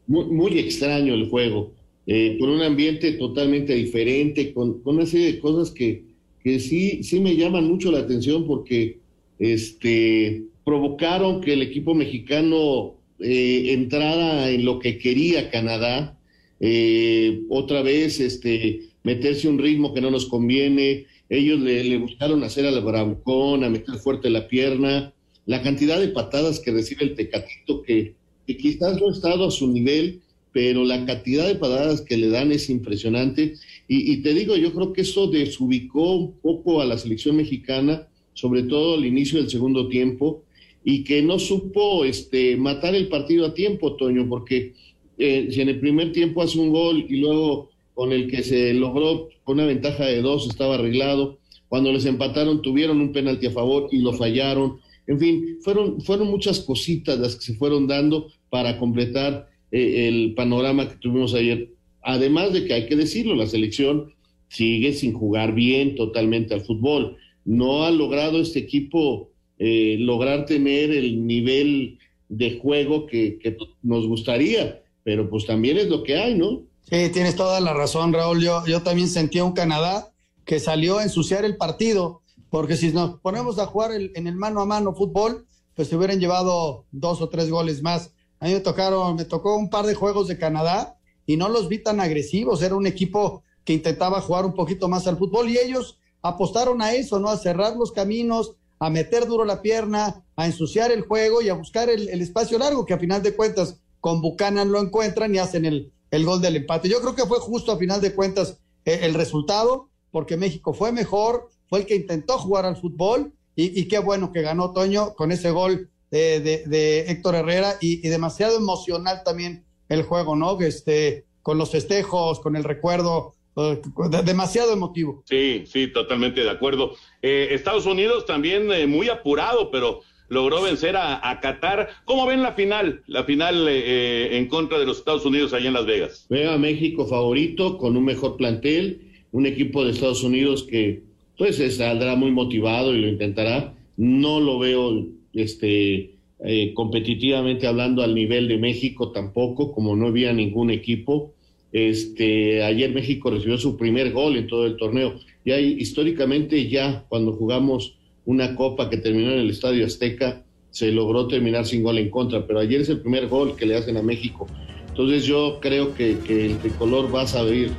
muy, extraño el juego, eh, con un ambiente totalmente diferente, con, una serie de cosas que, que sí, sí me llaman mucho la atención porque este, provocaron que el equipo mexicano eh, entrara en lo que quería Canadá. Eh, otra vez, este meterse un ritmo que no nos conviene. Ellos le, buscaron hacer al bravucón, a meter fuerte la pierna. La cantidad de patadas que recibe el Tecatito, que, quizás no ha estado a su nivel, pero la cantidad de patadas que le dan es impresionante. Y, te digo, yo creo que eso desubicó un poco a la selección mexicana, sobre todo al inicio del segundo tiempo, y que no supo este, matar el partido a tiempo, Toño, porque eh, si en el primer tiempo hace un gol y luego con el que se logró con una ventaja de dos, estaba arreglado. Cuando les empataron, tuvieron un penalti a favor y lo fallaron. En fin, fueron, fueron muchas cositas las que se fueron dando para completar eh, el panorama que tuvimos ayer. Además de que hay que decirlo, la selección sigue sin jugar bien totalmente al fútbol. No ha logrado este equipo eh, lograr tener el nivel de juego que, que nos gustaría, pero pues también es lo que hay, ¿no? Sí, tienes toda la razón, Raúl. Yo, yo también sentí un Canadá que salió a ensuciar el partido, porque si nos ponemos a jugar en el mano a mano fútbol, pues se hubieran llevado dos o tres goles más. A mí me tocaron, me tocó un par de juegos de Canadá y no los vi tan agresivos. Era un equipo que intentaba jugar un poquito más al fútbol y ellos apostaron a eso, ¿no? A cerrar los caminos, a meter duro la pierna, a ensuciar el juego y a buscar el, el espacio largo, que a final de cuentas con Buchanan lo encuentran y hacen el, el gol del empate. Yo creo que fue justo a final de cuentas eh, el resultado, porque México fue mejor, fue el que intentó jugar al fútbol y, qué bueno que ganó Toño con ese gol de, Héctor Herrera y, demasiado emocional también el juego, ¿no? Este, con los festejos, con el recuerdo, eh, demasiado emotivo. Sí, sí, totalmente de acuerdo. Eh, Estados Unidos también muy apurado, pero logró vencer a, Qatar. ¿Cómo ven la final? La final eh, eh, en contra de los Estados Unidos allá en Las Vegas. Veo a México favorito con un mejor plantel, un equipo de Estados Unidos que pues saldrá muy motivado y lo intentará. No lo veo este, eh, competitivamente hablando al nivel de México tampoco, como no había ningún equipo. Este, ayer México recibió su primer gol en todo el torneo. Y ahí, históricamente ya cuando jugamos una copa que terminó en el Estadio Azteca, se logró terminar sin gol en contra, pero ayer es el primer gol que le hacen a México. Entonces yo creo que, el tricolor va a salir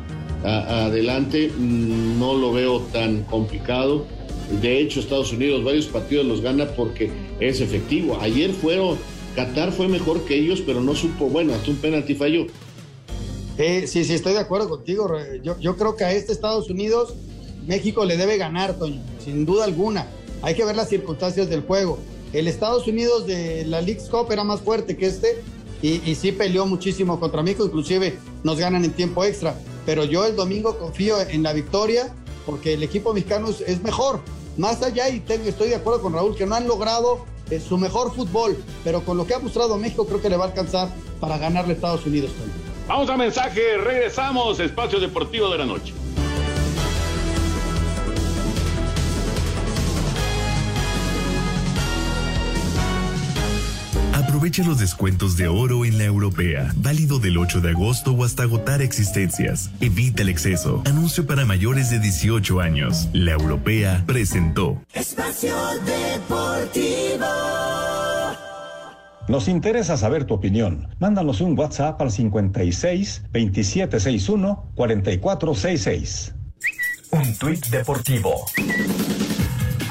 adelante, mm, no lo veo tan complicado. De hecho, Estados Unidos varios partidos los gana porque es efectivo. Ayer fueron, Qatar fue mejor que ellos, pero no supo, bueno, hasta un penalti falló. Eh, sí, sí, estoy de acuerdo contigo. Yo, yo creo que a este Estados Unidos México le debe ganar, Toño, sin duda alguna. Hay que ver las circunstancias del juego. El Estados Unidos de la League Cup era más fuerte que este y, sí peleó muchísimo contra México, inclusive nos ganan en tiempo extra. Pero yo el domingo confío en la victoria porque el equipo mexicano es, mejor. Más allá, y estoy de acuerdo con Raúl, que no han logrado eh, su mejor fútbol, pero con lo que ha mostrado México creo que le va a alcanzar para ganarle a Estados Unidos. Vamos a mensaje, regresamos, espacio deportivo de la noche. Aprovecha los descuentos de oro en la europea, válido del 8 de agosto o hasta agotar existencias. Evita el exceso. Anuncio para mayores de 18 años. La europea presentó. Espacio Deportivo. Nos interesa saber tu opinión. Mándanos un WhatsApp al 56 2761 4466. Un tuit deportivo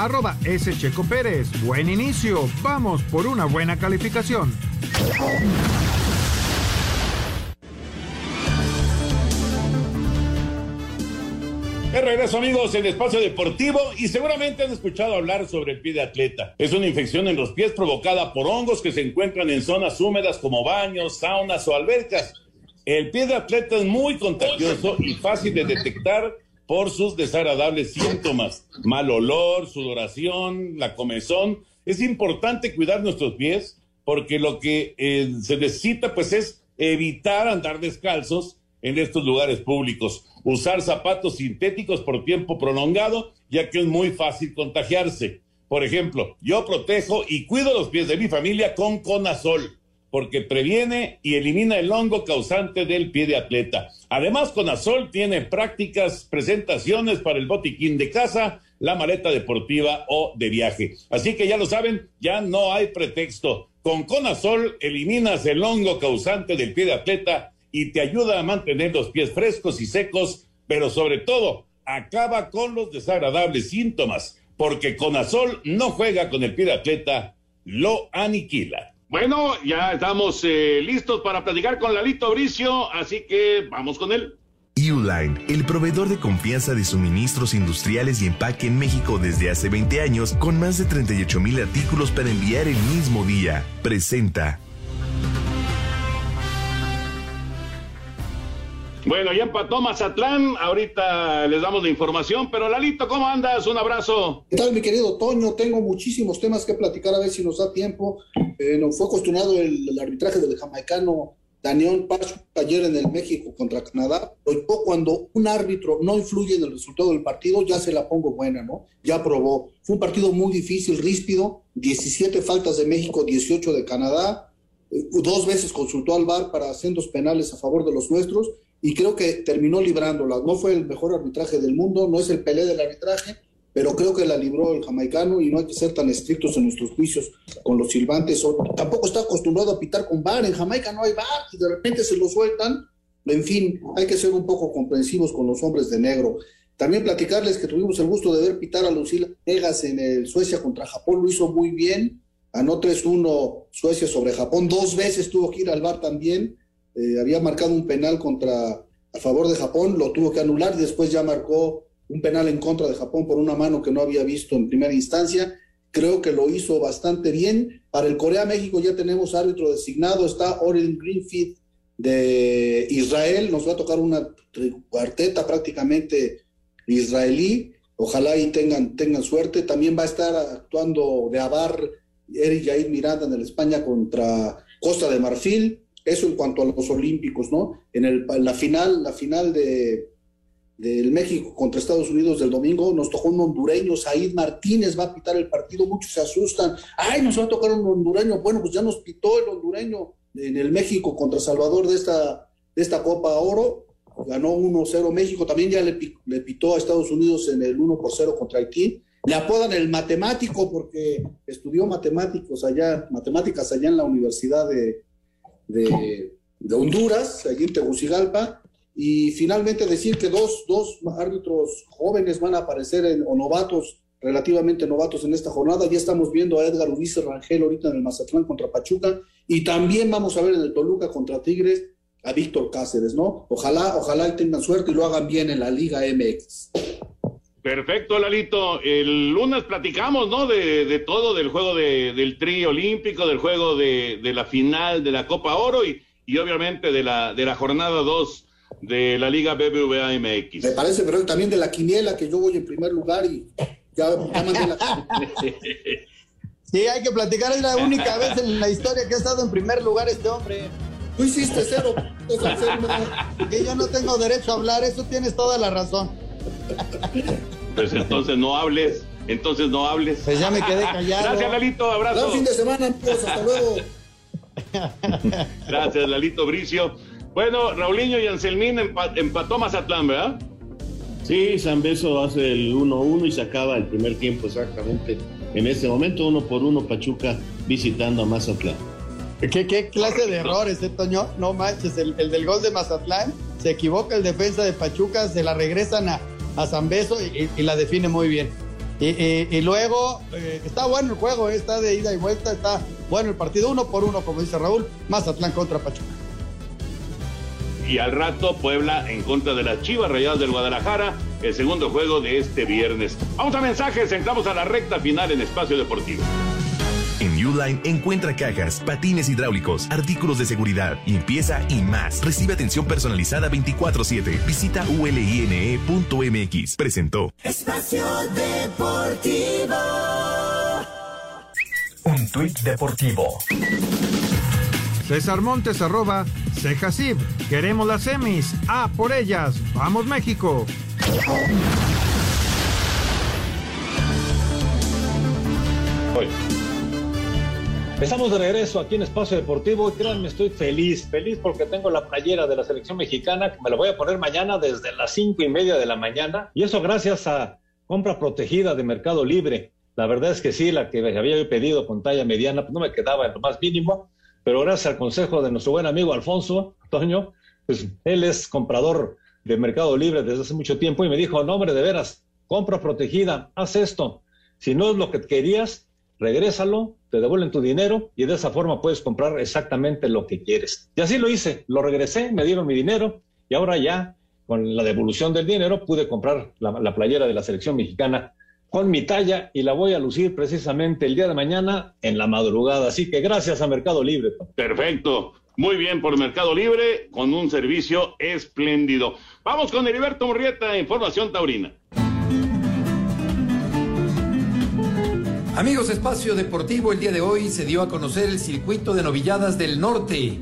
arroba S. Checo Pérez. Buen inicio. Vamos por una buena calificación. De regreso amigos en Espacio Deportivo y seguramente han escuchado hablar sobre el pie de atleta. Es una infección en los pies provocada por hongos que se encuentran en zonas húmedas como baños, saunas o albercas. El pie de atleta es muy contagioso y fácil de detectar por sus desagradables síntomas, mal olor, sudoración, la comezón. Es importante cuidar nuestros pies porque lo que eh, se necesita pues es evitar andar descalzos en estos lugares públicos, usar zapatos sintéticos por tiempo prolongado, ya que es muy fácil contagiarse. Por ejemplo, yo protejo y cuido los pies de mi familia con Conazol porque previene y elimina el hongo causante del pie de atleta. Además, Conazol tiene prácticas presentaciones para el botiquín de casa, la maleta deportiva o de viaje. Así que ya lo saben, ya no hay pretexto. Con Conazol eliminas el hongo causante del pie de atleta y te ayuda a mantener los pies frescos y secos, pero sobre todo acaba con los desagradables síntomas, porque Conazol no juega con el pie de atleta, lo aniquila. Bueno, ya estamos eh, listos para platicar con Lalito Bricio, así que vamos con él. Uline, el proveedor de confianza de suministros industriales y empaque en México desde hace 20 años, con más de 38 mil artículos para enviar el mismo día, presenta Bueno, ya empató Mazatlán, ahorita les damos la información, pero Lalito, ¿cómo andas? Un abrazo. ¿Qué tal, mi querido Toño? Tengo muchísimos temas que platicar, a ver si nos da tiempo. Eh, nos fue cuestionado el, arbitraje del jamaicano Daniel Pacho ayer en el México contra Canadá. Pero cuando un árbitro no influye en el resultado del partido, ya se la pongo buena, ¿no? Ya probó. Fue un partido muy difícil, ríspido, 17 faltas de México, 18 de Canadá. Eh, dos veces consultó al VAR para dos penales a favor de los nuestros y creo que terminó librándola. No fue el mejor arbitraje del mundo, no es el pelé del arbitraje, pero creo que la libró el jamaicano y no hay que ser tan estrictos en nuestros juicios con los silbantes. tampoco está acostumbrado a pitar con bar, en Jamaica no hay bar y de repente se lo sueltan. En fin, hay que ser un poco comprensivos con los hombres de negro. También platicarles que tuvimos el gusto de ver pitar a Lucila Vegas en el Suecia contra Japón, lo hizo muy bien. Ganó 3-1 Suecia sobre Japón, dos veces tuvo que ir al bar también eh, había marcado un penal contra a favor de Japón, lo tuvo que anular y después ya marcó un penal en contra de Japón por una mano que no había visto en primera instancia. Creo que lo hizo bastante bien. Para el Corea-México ya tenemos árbitro designado, está Oren Greenfield de Israel, nos va a tocar una cuarteta prácticamente israelí, ojalá y tengan, tengan suerte. También va a estar actuando de Abar Eric Jair Miranda en el España contra Costa de Marfil. Eso en cuanto a los olímpicos, ¿no? En el, la final, la final de, del México contra Estados Unidos del domingo, nos tocó un hondureño, Said Martínez va a pitar el partido, muchos se asustan, ay, nos va a tocar un hondureño, bueno, pues ya nos pitó el hondureño en el México contra Salvador de esta, de esta Copa Oro, ganó 1-0 México, también ya le, le pitó a Estados Unidos en el 1 0 contra Haití, le apodan el matemático porque estudió matemáticos allá, matemáticas allá en la Universidad de, de, de Honduras, allí en Tegucigalpa, y finalmente decir que dos, dos árbitros jóvenes van a aparecer, en, o novatos, relativamente novatos en esta jornada. Ya estamos viendo a Edgar Ulises Rangel ahorita en el Mazatlán contra Pachuca, y también vamos a ver en el Toluca contra Tigres a Víctor Cáceres, ¿no? Ojalá, ojalá tengan suerte y lo hagan bien en la Liga MX. Perfecto, Lalito. El lunes platicamos, ¿no? De, de todo, del juego de, del tri olímpico, del juego de, de, la final de la Copa Oro y, y obviamente de la, de la jornada 2 de la Liga BBVA MX. Me parece, pero también de la quiniela, que yo voy en primer lugar y ya, ya mandé la... <laughs> sí, hay que platicar, es la única vez en la historia que ha estado en primer lugar este hombre. Tú hiciste cero. <laughs> que yo no tengo derecho a hablar, eso tienes toda la razón. Pues entonces no hables, entonces no hables. Pues ya me quedé callado. Gracias, Lalito, abrazo. Buen fin de semana, amigos, hasta luego. <laughs> Gracias, Lalito Bricio. Bueno, Raulinho y Anselmín empató Mazatlán, ¿verdad? Sí, San Beso hace el 1-1 y se acaba el primer tiempo exactamente. En este momento, uno por uno, Pachuca visitando a Mazatlán. ¿Qué, qué clase de errores, eh, Toño? No manches, el, el, del gol de Mazatlán, se equivoca el defensa de Pachuca, se la regresan a, a San Beso y, la define muy bien. Y, y, y luego, eh, está bueno el juego, eh, está de ida y vuelta, está bueno el partido, uno por uno, como dice Raúl, Mazatlán contra Pachuca y al rato Puebla en contra de las Chivas Rayadas del Guadalajara, el segundo juego de este viernes. Vamos a mensajes, entramos a la recta final en Espacio Deportivo. En Uline encuentra cajas, patines hidráulicos, artículos de seguridad, limpieza y más. Recibe atención personalizada 24/7. Visita uline.mx. Presentó Espacio Deportivo. Un tuit deportivo. César Montes arroba Cejasib. Queremos las semis. Ah, por ellas. Vamos México. Hoy. Estamos de regreso aquí en Espacio Deportivo y créanme, estoy feliz, feliz porque tengo la playera de la selección mexicana que me la voy a poner mañana desde las cinco y media de la mañana y eso gracias a compra protegida de Mercado Libre. La verdad es que sí, la que había pedido con talla mediana pues no me quedaba en lo más mínimo, pero gracias al consejo de nuestro buen amigo Alfonso Toño, pues él es comprador de Mercado Libre desde hace mucho tiempo y me dijo, no hombre, de veras, compra protegida, haz esto. Si no es lo que querías, regrésalo, te devuelven tu dinero y de esa forma puedes comprar exactamente lo que quieres. Y así lo hice, lo regresé, me dieron mi dinero y ahora ya con la devolución del dinero pude comprar la, la playera de la selección mexicana con mi talla y la voy a lucir precisamente el día de mañana en la madrugada. Así que gracias a Mercado Libre. Perfecto. Muy bien por Mercado Libre, con un servicio espléndido. Vamos con Heriberto Murrieta, Información Taurina. Amigos, Espacio Deportivo, el día de hoy se dio a conocer el circuito de novilladas del norte,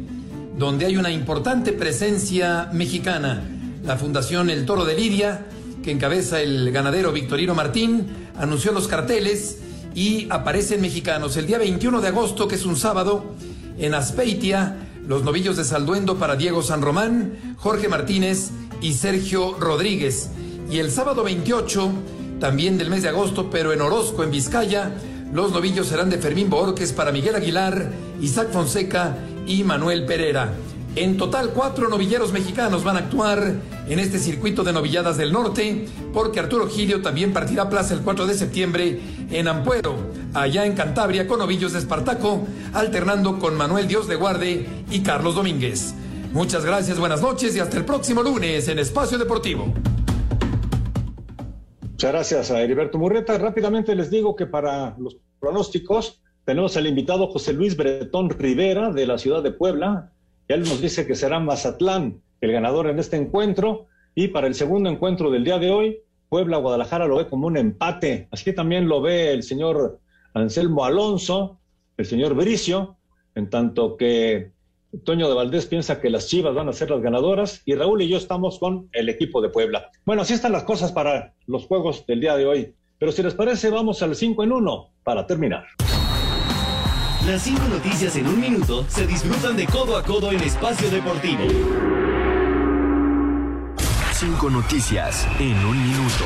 donde hay una importante presencia mexicana. La Fundación El Toro de Lidia, que encabeza el ganadero Victorino Martín, anunció los carteles y aparecen mexicanos. El día 21 de agosto, que es un sábado, en Aspeitia, los novillos de Salduendo para Diego San Román, Jorge Martínez y Sergio Rodríguez. Y el sábado 28 también del mes de agosto, pero en Orozco, en Vizcaya, los novillos serán de Fermín Borges para Miguel Aguilar, Isaac Fonseca y Manuel Pereira. En total, cuatro novilleros mexicanos van a actuar en este circuito de novilladas del norte, porque Arturo Gilio también partirá a plaza el 4 de septiembre en Ampuero, allá en Cantabria, con novillos de Espartaco, alternando con Manuel Dios de Guarde y Carlos Domínguez. Muchas gracias, buenas noches y hasta el próximo lunes en Espacio Deportivo. Muchas gracias a Heriberto Murreta. Rápidamente les digo que para los pronósticos tenemos al invitado José Luis Bretón Rivera de la ciudad de Puebla. Él nos dice que será Mazatlán el ganador en este encuentro. Y para el segundo encuentro del día de hoy, Puebla-Guadalajara lo ve como un empate. Así también lo ve el señor Anselmo Alonso, el señor Bricio, en tanto que Toño de Valdés piensa que las Chivas van a ser las ganadoras y Raúl y yo estamos con el equipo de Puebla. Bueno, así están las cosas para los juegos del día de hoy. Pero si les parece, vamos al 5 en 1 para terminar. Las cinco noticias en un minuto se disfrutan de codo a codo en Espacio Deportivo. Cinco noticias en un minuto.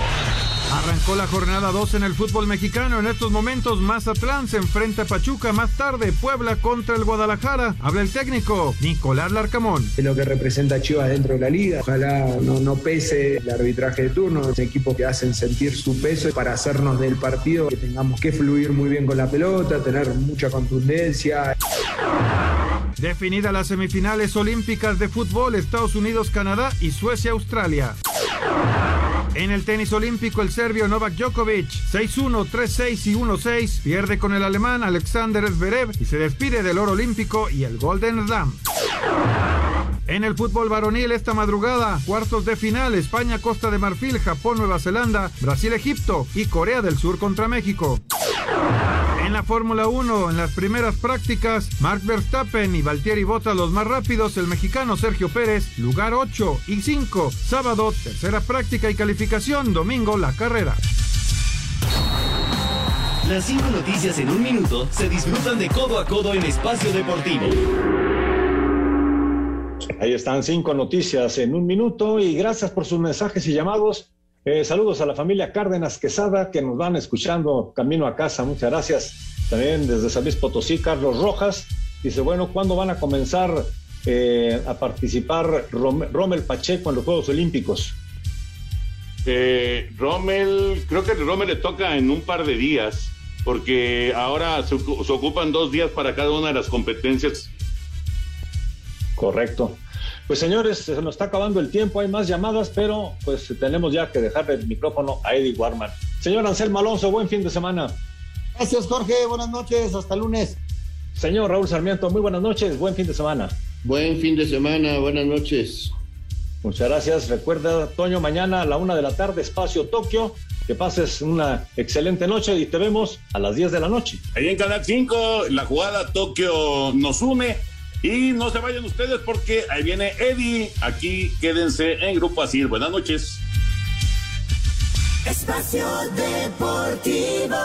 Arrancó la jornada 2 en el fútbol mexicano. En estos momentos, Mazatlán se enfrenta a Pachuca. Más tarde, Puebla contra el Guadalajara. Habla el técnico Nicolás Larcamón. De lo que representa Chivas dentro de la liga. Ojalá no, no pese el arbitraje de turno. Es equipos que hacen sentir su peso para hacernos del partido que tengamos que fluir muy bien con la pelota, tener mucha contundencia. Definida las semifinales olímpicas de fútbol, Estados Unidos, Canadá y Suecia, Australia. En el tenis olímpico, el serbio Novak Djokovic, 6-1, 3-6 y 1-6, pierde con el alemán Alexander Zverev y se despide del oro olímpico y el Golden Slam. En el fútbol varonil esta madrugada, cuartos de final, España, Costa de Marfil, Japón, Nueva Zelanda, Brasil, Egipto y Corea del Sur contra México. En la Fórmula 1, en las primeras prácticas, Mark Verstappen y Valtieri Bottas los más rápidos, el mexicano Sergio Pérez, lugar 8 y 5, sábado, tercera práctica y calificación, domingo, la carrera. Las cinco noticias en un minuto se disfrutan de codo a codo en Espacio Deportivo. Ahí están cinco noticias en un minuto y gracias por sus mensajes y llamados. Eh, saludos a la familia Cárdenas Quesada que nos van escuchando camino a casa. Muchas gracias. También desde San Luis Potosí, Carlos Rojas. Dice, bueno, ¿cuándo van a comenzar eh, a participar Rommel Pacheco en los Juegos Olímpicos? Eh, Rommel, creo que Rommel le toca en un par de días, porque ahora se, se ocupan dos días para cada una de las competencias. Correcto. Pues señores, se nos está acabando el tiempo, hay más llamadas, pero pues tenemos ya que dejarle el micrófono a Eddie Warman. Señor Anselmo Alonso, buen fin de semana. Gracias, Jorge, buenas noches, hasta lunes. Señor Raúl Sarmiento, muy buenas noches, buen fin de semana. Buen fin de semana, buenas noches. Muchas gracias. Recuerda, Toño, mañana a la una de la tarde, Espacio Tokio. Que pases una excelente noche y te vemos a las 10 de la noche. Ahí en Canal 5, la jugada Tokio nos une. Y no se vayan ustedes porque ahí viene Eddie. Aquí quédense en Grupo Asir. Buenas noches. Espacio Deportivo.